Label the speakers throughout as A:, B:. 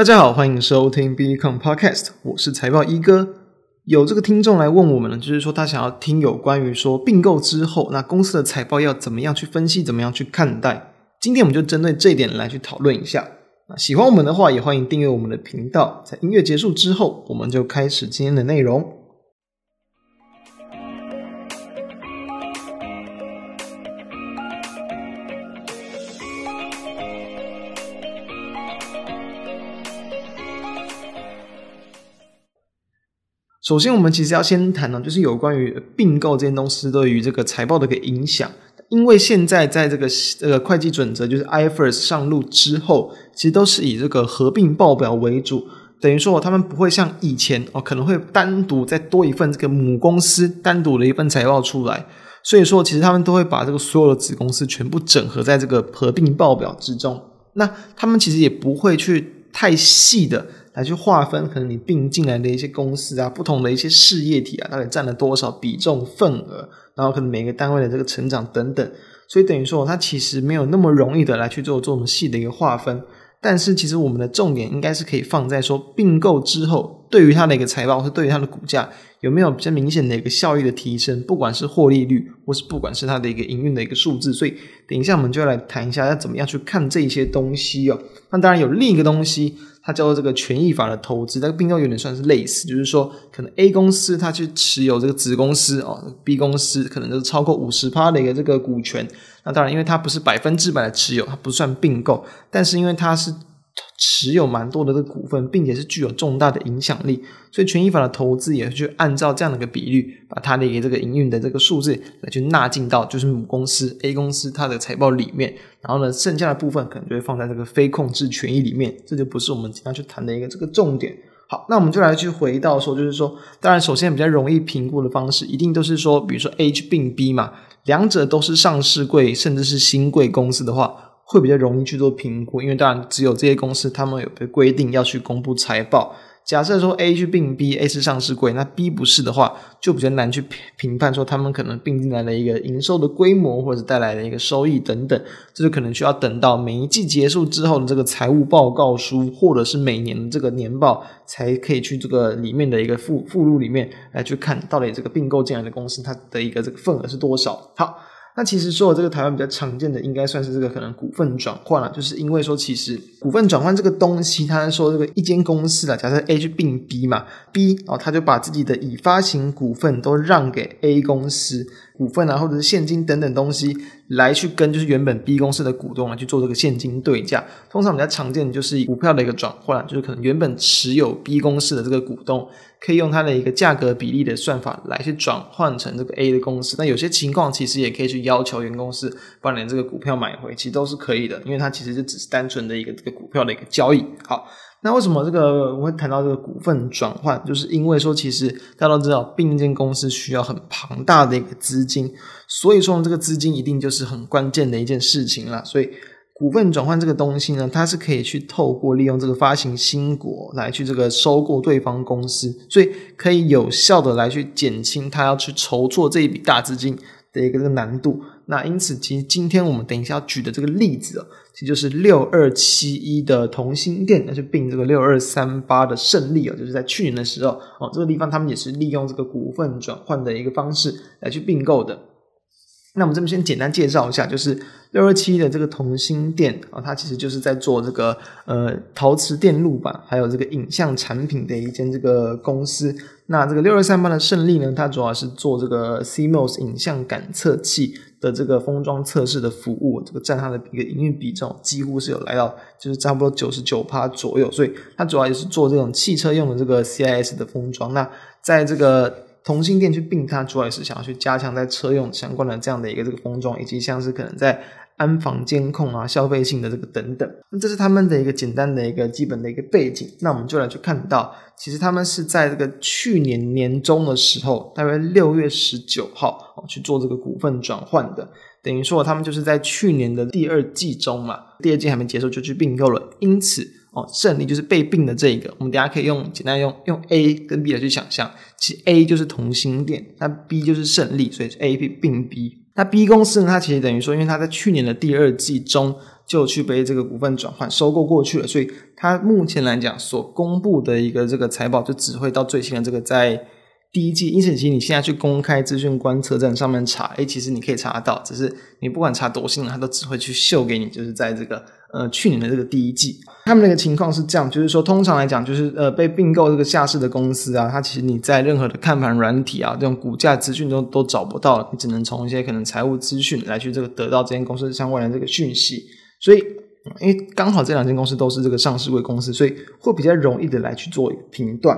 A: 大家好，欢迎收听 BECOME Podcast，我是财报一哥。有这个听众来问我们呢，就是说他想要听有关于说并购之后，那公司的财报要怎么样去分析，怎么样去看待。今天我们就针对这一点来去讨论一下。那喜欢我们的话，也欢迎订阅我们的频道。在音乐结束之后，我们就开始今天的内容。首先，我们其实要先谈呢，就是有关于并购这件东西对于这个财报的一个影响。因为现在在这个这个会计准则就是 IFRS 上路之后，其实都是以这个合并报表为主，等于说他们不会像以前哦，可能会单独再多一份这个母公司单独的一份财报出来。所以说，其实他们都会把这个所有的子公司全部整合在这个合并报表之中。那他们其实也不会去太细的。来去划分，可能你并进来的一些公司啊，不同的一些事业体啊，到底占了多少比重份额，然后可能每个单位的这个成长等等，所以等于说它其实没有那么容易的来去做这么细的一个划分。但是其实我们的重点应该是可以放在说并购之后，对于它的一个财报，或对于它的股价有没有比较明显的一个效益的提升，不管是获利率，或是不管是它的一个营运的一个数字。所以等一下我们就要来谈一下要怎么样去看这些东西哦。那当然有另一个东西。它叫做这个权益法的投资，这个并购有点算是类似，就是说可能 A 公司它去持有这个子公司哦，B 公司可能就是超过五十趴的一个这个股权。那当然，因为它不是百分之百的持有，它不算并购，但是因为它是。持有蛮多的这个股份，并且是具有重大的影响力，所以权益法的投资也去按照这样的一个比率，把它的一个这个营运的这个数字来去纳进到就是母公司 A 公司它的财报里面，然后呢，剩下的部分可能就会放在这个非控制权益里面，这就不是我们今天去谈的一个这个重点。好，那我们就来去回到说，就是说，当然首先比较容易评估的方式，一定都是说，比如说 A 去并 B 嘛，两者都是上市贵甚至是新贵公司的话。会比较容易去做评估，因为当然只有这些公司，他们有被规定要去公布财报。假设说 A 去并 B，A 是上市贵，那 B 不是的话，就比较难去评判说他们可能并进来的一个营收的规模，或者带来的一个收益等等，这就可能需要等到每一季结束之后的这个财务报告书，或者是每年的这个年报，才可以去这个里面的一个附附录里面来去看到底这个并购进来的公司它的一个这个份额是多少。好。那其实说这个台湾比较常见的，应该算是这个可能股份转换了，就是因为说其实股份转换这个东西，他说这个一间公司啊，假设 A 去并 B 嘛，B 哦，他就把自己的已发行股份都让给 A 公司。股份啊，或者是现金等等东西，来去跟就是原本 B 公司的股东啊去做这个现金对价。通常比较常见的就是股票的一个转换，就是可能原本持有 B 公司的这个股东，可以用它的一个价格比例的算法来去转换成这个 A 的公司。那有些情况其实也可以去要求原公司帮你这个股票买回，其实都是可以的，因为它其实就只是单纯的一个这个股票的一个交易。好。那为什么这个我会谈到这个股份转换？就是因为说，其实大家都知道，并建公司需要很庞大的一个资金，所以说这个资金一定就是很关键的一件事情啦。所以股份转换这个东西呢，它是可以去透过利用这个发行新股来去这个收购对方公司，所以可以有效的来去减轻他要去筹措这一笔大资金的一个这个难度。那因此，其实今天我们等一下要举的这个例子哦，其实就是六二七一的同心电，那就并这个六二三八的胜利哦，就是在去年的时候哦，这个地方他们也是利用这个股份转换的一个方式来去并购的。那我们这边先简单介绍一下，就是六二七一的这个同心电啊，它其实就是在做这个呃陶瓷电路板，还有这个影像产品的一间这个公司。那这个六二三八的胜利呢，它主要是做这个 CMOS 影像感测器的这个封装测试的服务，这个占它的一个营运比重几乎是有来到就是差不多九十九趴左右，所以它主要也是做这种汽车用的这个 CIS 的封装。那在这个同欣电去并它，主要也是想要去加强在车用相关的这样的一个这个封装，以及像是可能在安防监控啊、消费性的这个等等。那这是他们的一个简单的一个基本的一个背景。那我们就来去看到，其实他们是在这个去年年中的时候，大约六月十九号哦去做这个股份转换的。等于说他们就是在去年的第二季中嘛，第二季还没结束就去并购了。因此。哦，胜利就是被并的这一个，我们等下可以用简单用用 A 跟 B 来去想象，其实 A 就是同心电，那 B 就是胜利，所以是 A 并 B。那 B 公司呢，它其实等于说，因为它在去年的第二季中就去被这个股份转换收购过去了。所以它目前来讲所公布的一个这个财报，就只会到最新的这个在。第一季，因此其实你现在去公开资讯观测站上面查，诶，其实你可以查得到，只是你不管查多新了，它都只会去秀给你，就是在这个呃去年的这个第一季，他们那个情况是这样，就是说通常来讲，就是呃被并购这个下市的公司啊，它其实你在任何的看盘软体啊，这种股价资讯都都找不到，你只能从一些可能财务资讯来去这个得到这间公司相关的这个讯息，所以因为刚好这两间公司都是这个上市柜公司，所以会比较容易的来去做一个评断。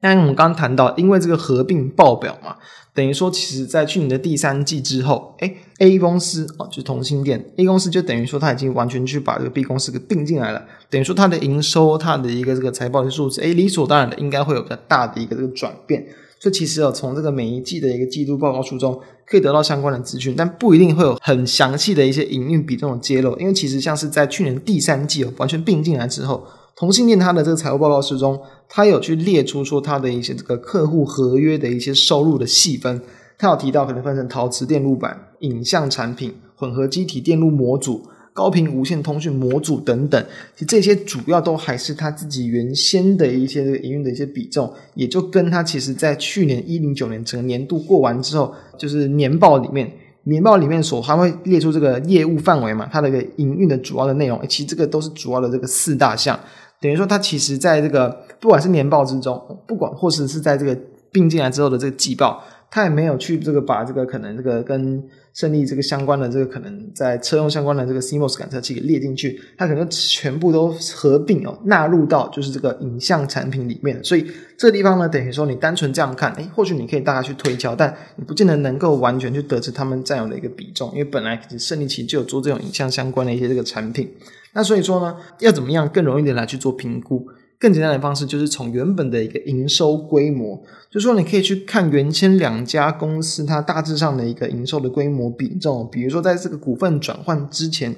A: 但我们刚谈到，因为这个合并报表嘛，等于说，其实在去年的第三季之后，诶 A 公司啊，就是同性店 A 公司就等于说，它已经完全去把这个 B 公司给并进来了，等于说它的营收、它的一个这个财报的数字，诶理所当然的应该会有比较大的一个这个转变。所以其实哦，从这个每一季的一个季度报告书中，可以得到相关的资讯，但不一定会有很详细的一些营运比重的揭露，因为其实像是在去年第三季哦，完全并进来之后。同性恋它的这个财务报告书中，它有去列出说它的一些这个客户合约的一些收入的细分，它有提到可能分成陶瓷电路板、影像产品、混合积体电路模组、高频无线通讯模组等等，其实这些主要都还是他自己原先的一些这个营运的一些比重，也就跟他其实在去年一零九年整个年度过完之后，就是年报里面。年报里面所还会列出这个业务范围嘛，它的一个营运的主要的内容，其实这个都是主要的这个四大项，等于说它其实在这个不管是年报之中，不管或是是在这个并进来之后的这个季报，它也没有去这个把这个可能这个跟。胜利这个相关的这个可能在车用相关的这个 CMOS 感测器给列进去，它可能全部都合并哦，纳入到就是这个影像产品里面。所以这个地方呢，等于说你单纯这样看，诶，或许你可以大概去推敲，但你不见得能够完全去得知他们占有的一个比重，因为本来胜利其实就有做这种影像相关的一些这个产品。那所以说呢，要怎么样更容易的来去做评估？更简单的方式就是从原本的一个营收规模，就是说你可以去看原先两家公司它大致上的一个营收的规模比重。比如说在这个股份转换之前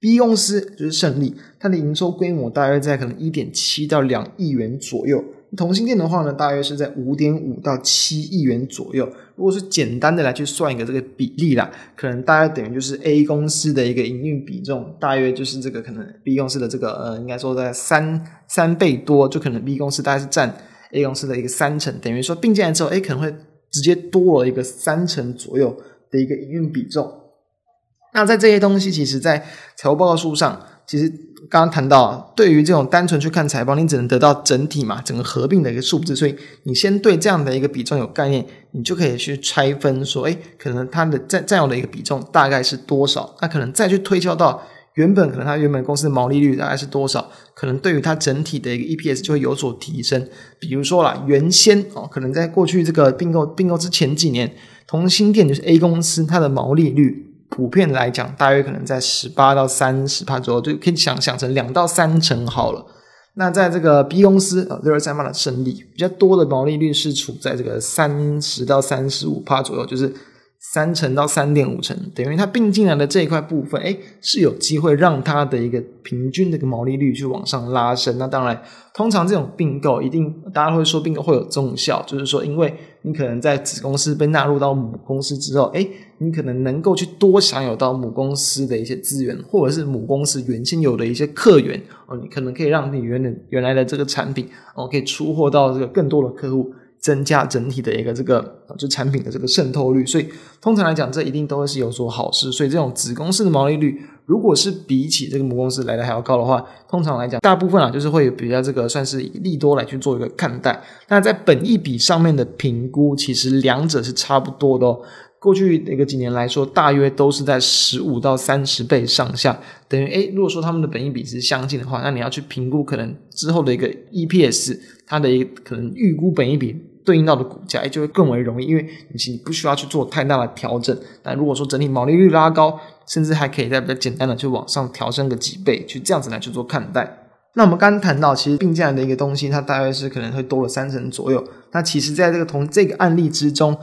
A: ，B 公司就是胜利，它的营收规模大约在可能一点七到两亿元左右。同性恋的话呢，大约是在五点五到七亿元左右。如果是简单的来去算一个这个比例啦，可能大概等于就是 A 公司的一个营运比重，大约就是这个可能 B 公司的这个呃，应该说在三三倍多，就可能 B 公司大概是占 A 公司的一个三成，等于说并进来之后，哎，可能会直接多了一个三成左右的一个营运比重。那在这些东西，其实在财务报告书上，其实。刚刚谈到，对于这种单纯去看财报，你只能得到整体嘛，整个合并的一个数字，所以你先对这样的一个比重有概念，你就可以去拆分说，诶，可能它的占占有的一个比重大概是多少？那可能再去推敲到原本可能它原本公司的毛利率大概是多少？可能对于它整体的一个 EPS 就会有所提升。比如说啦，原先哦，可能在过去这个并购并购之前几年，同心电就是 A 公司它的毛利率。普遍来讲，大约可能在十八到三十帕左右，就可以想想成两到三成好了。那在这个 B 公司啊六二三八的胜利，比较多的毛利率是处在这个三十到三十五帕左右，就是三成到三点五成，等于它并进来的这一块部分，诶，是有机会让它的一个平均的一个毛利率去往上拉升。那当然，通常这种并购一定大家会说并购会有重效，就是说因为。你可能在子公司被纳入到母公司之后，诶，你可能能够去多享有到母公司的一些资源，或者是母公司原先有的一些客源哦，你可能可以让你原来原来的这个产品哦，可以出货到这个更多的客户，增加整体的一个这个就产品的这个渗透率。所以通常来讲，这一定都会是有所好事。所以这种子公司的毛利率，如果是比起这个母公司来的还要高的话，通常来讲，大部分啊就是会比较这个算是利多来去做一个看待。那在本益比上面的评估，其实两者是差不多的哦。过去的一个几年来说，大约都是在十五到三十倍上下。等于诶，如果说他们的本益比是相近的话，那你要去评估可能之后的一个 EPS，它的一个可能预估本益比。对应到的股价，就会更为容易，因为你其实不需要去做太大的调整。但如果说整体毛利率拉高，甚至还可以再比较简单的去往上调升个几倍，去这样子来去做看待。那我们刚谈到，其实并价的一个东西，它大约是可能会多了三成左右。那其实在这个同这个案例之中，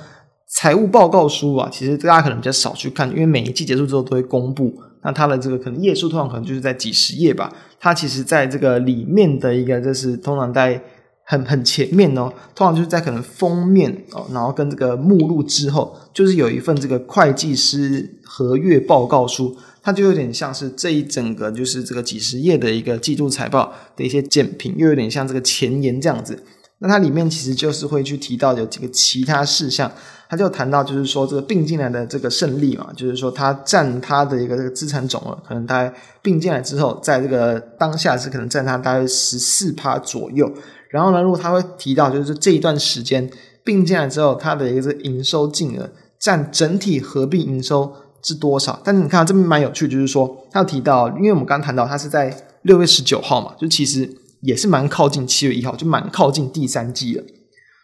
A: 财务报告书啊，其实大家可能比较少去看，因为每一季结束之后都会公布。那它的这个可能页数通常可能就是在几十页吧。它其实在这个里面的一个，就是通常在。很很前面哦，通常就是在可能封面哦，然后跟这个目录之后，就是有一份这个会计师合约报告书。它就有点像是这一整个就是这个几十页的一个季度财报的一些简评，又有点像这个前言这样子。那它里面其实就是会去提到有几个其他事项，它就谈到就是说这个并进来的这个胜利嘛，就是说它占它的一个这个资产总额，可能大概并进来之后，在这个当下是可能占它大概十四趴左右。然后呢，如果他会提到就是这一段时间并进来之后，它的一个这个营收净额占整体合并营收。是多少？但是你看这边蛮有趣，就是说他有提到，因为我们刚谈到他是在六月十九号嘛，就其实也是蛮靠近七月一号，就蛮靠近第三季了。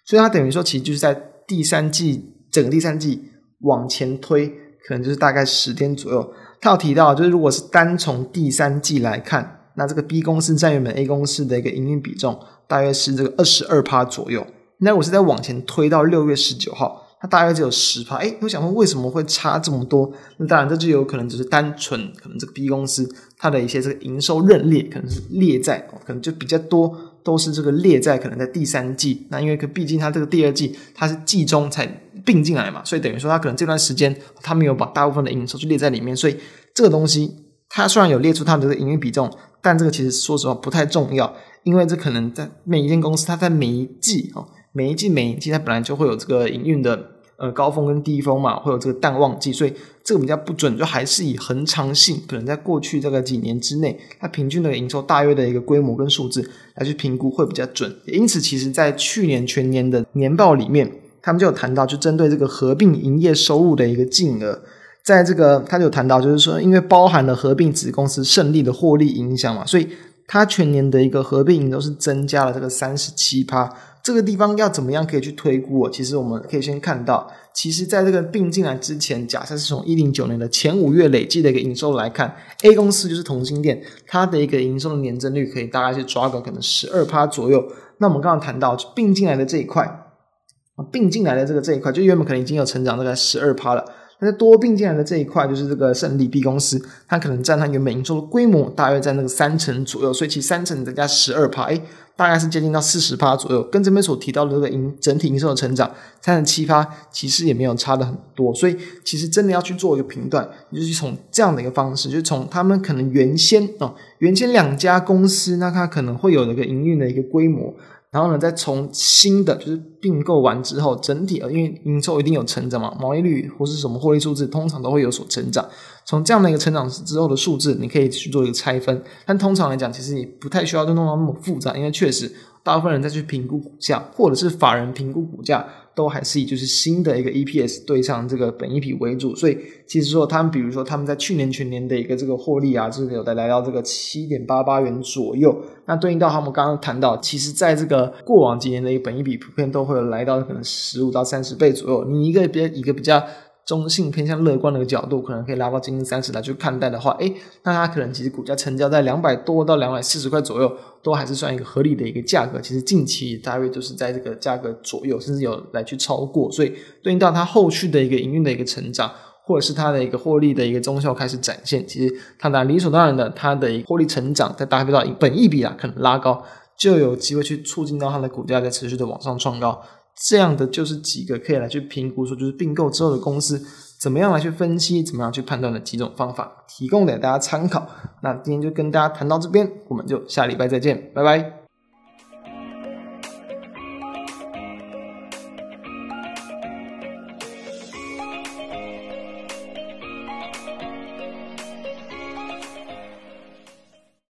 A: 所以他等于说，其实就是在第三季整个第三季往前推，可能就是大概十天左右。他有提到，就是如果是单从第三季来看，那这个 B 公司占原本 A 公司的一个营运比重大约是这个二十二趴左右。那我是在往前推到六月十九号。它大概只有十趴，诶，我想问为什么会差这么多？那当然，这就有可能只是单纯可能这个 B 公司它的一些这个营收认列可能是列在，可能就比较多都是这个列在可能在第三季。那因为可毕竟它这个第二季它是季中才并进来嘛，所以等于说它可能这段时间它没有把大部分的营收去列在里面，所以这个东西它虽然有列出它的这个营运比重，但这个其实说实话不太重要，因为这可能在每一间公司它在每一季哦。每一季每一季它本来就会有这个营运的呃高峰跟低峰嘛，会有这个淡旺季，所以这个比较不准，就还是以恒常性，可能在过去这个几年之内，它平均的营收大约的一个规模跟数字来去评估会比较准。因此，其实在去年全年的年报里面，他们就有谈到，就针对这个合并营业收入的一个净额，在这个他就谈到，就是说因为包含了合并子公司胜利的获利影响嘛，所以它全年的一个合并营收是增加了这个三十七趴。这个地方要怎么样可以去推估？其实我们可以先看到，其实在这个并进来之前，假设是从一零九年的前五月累计的一个营收来看，A 公司就是同欣电，它的一个营收的年增率可以大概是抓个可能十二趴左右。那我们刚刚谈到并进来的这一块，并进来的这个这一块，就原本可能已经有成长大概十二趴了。那多并进来的这一块，就是这个胜利 B 公司，它可能占它原本营收的规模大约在那个三成左右，所以其三成再加十二趴，哎。大概是接近到四十趴左右，跟这边所提到的这个营整体营收的成长三十七趴，其实也没有差的很多。所以其实真的要去做一个评断，就是从这样的一个方式，就是从他们可能原先哦，原先两家公司，那它可能会有的一个营运的一个规模。然后呢，再从新的就是并购完之后，整体呃，因为营收一定有成长嘛，毛利率或是什么获利数字，通常都会有所成长。从这样的一个成长之后的数字，你可以去做一个拆分。但通常来讲，其实你不太需要就弄到那么复杂，因为确实。大部分人再去评估股价，或者是法人评估股价，都还是以就是新的一个 EPS 对上这个本益比为主。所以其实说他们，比如说他们在去年全年的一个这个获利啊，就是有的来到这个七点八八元左右。那对应到他们刚刚谈到，其实在这个过往几年的一个本益比普遍都会有来到可能十五到三十倍左右。你一个比较一个比较。中性偏向乐观的一个角度，可能可以拉到接近三十来去看待的话，诶，那它可能其实股价成交在两百多到两百四十块左右，都还是算一个合理的一个价格。其实近期大约就是在这个价格左右，甚至有来去超过。所以对应到它后续的一个营运的一个成长，或者是它的一个获利的一个中效开始展现，其实它当然理所当然的，它的获利成长再搭配到本益比啊，可能拉高，就有机会去促进到它的股价在持续的往上创高。这样的就是几个可以来去评估，说就是并购之后的公司怎么样来去分析，怎么样去判断的几种方法，提供给大家参考。那今天就跟大家谈到这边，我们就下礼拜再见，拜拜。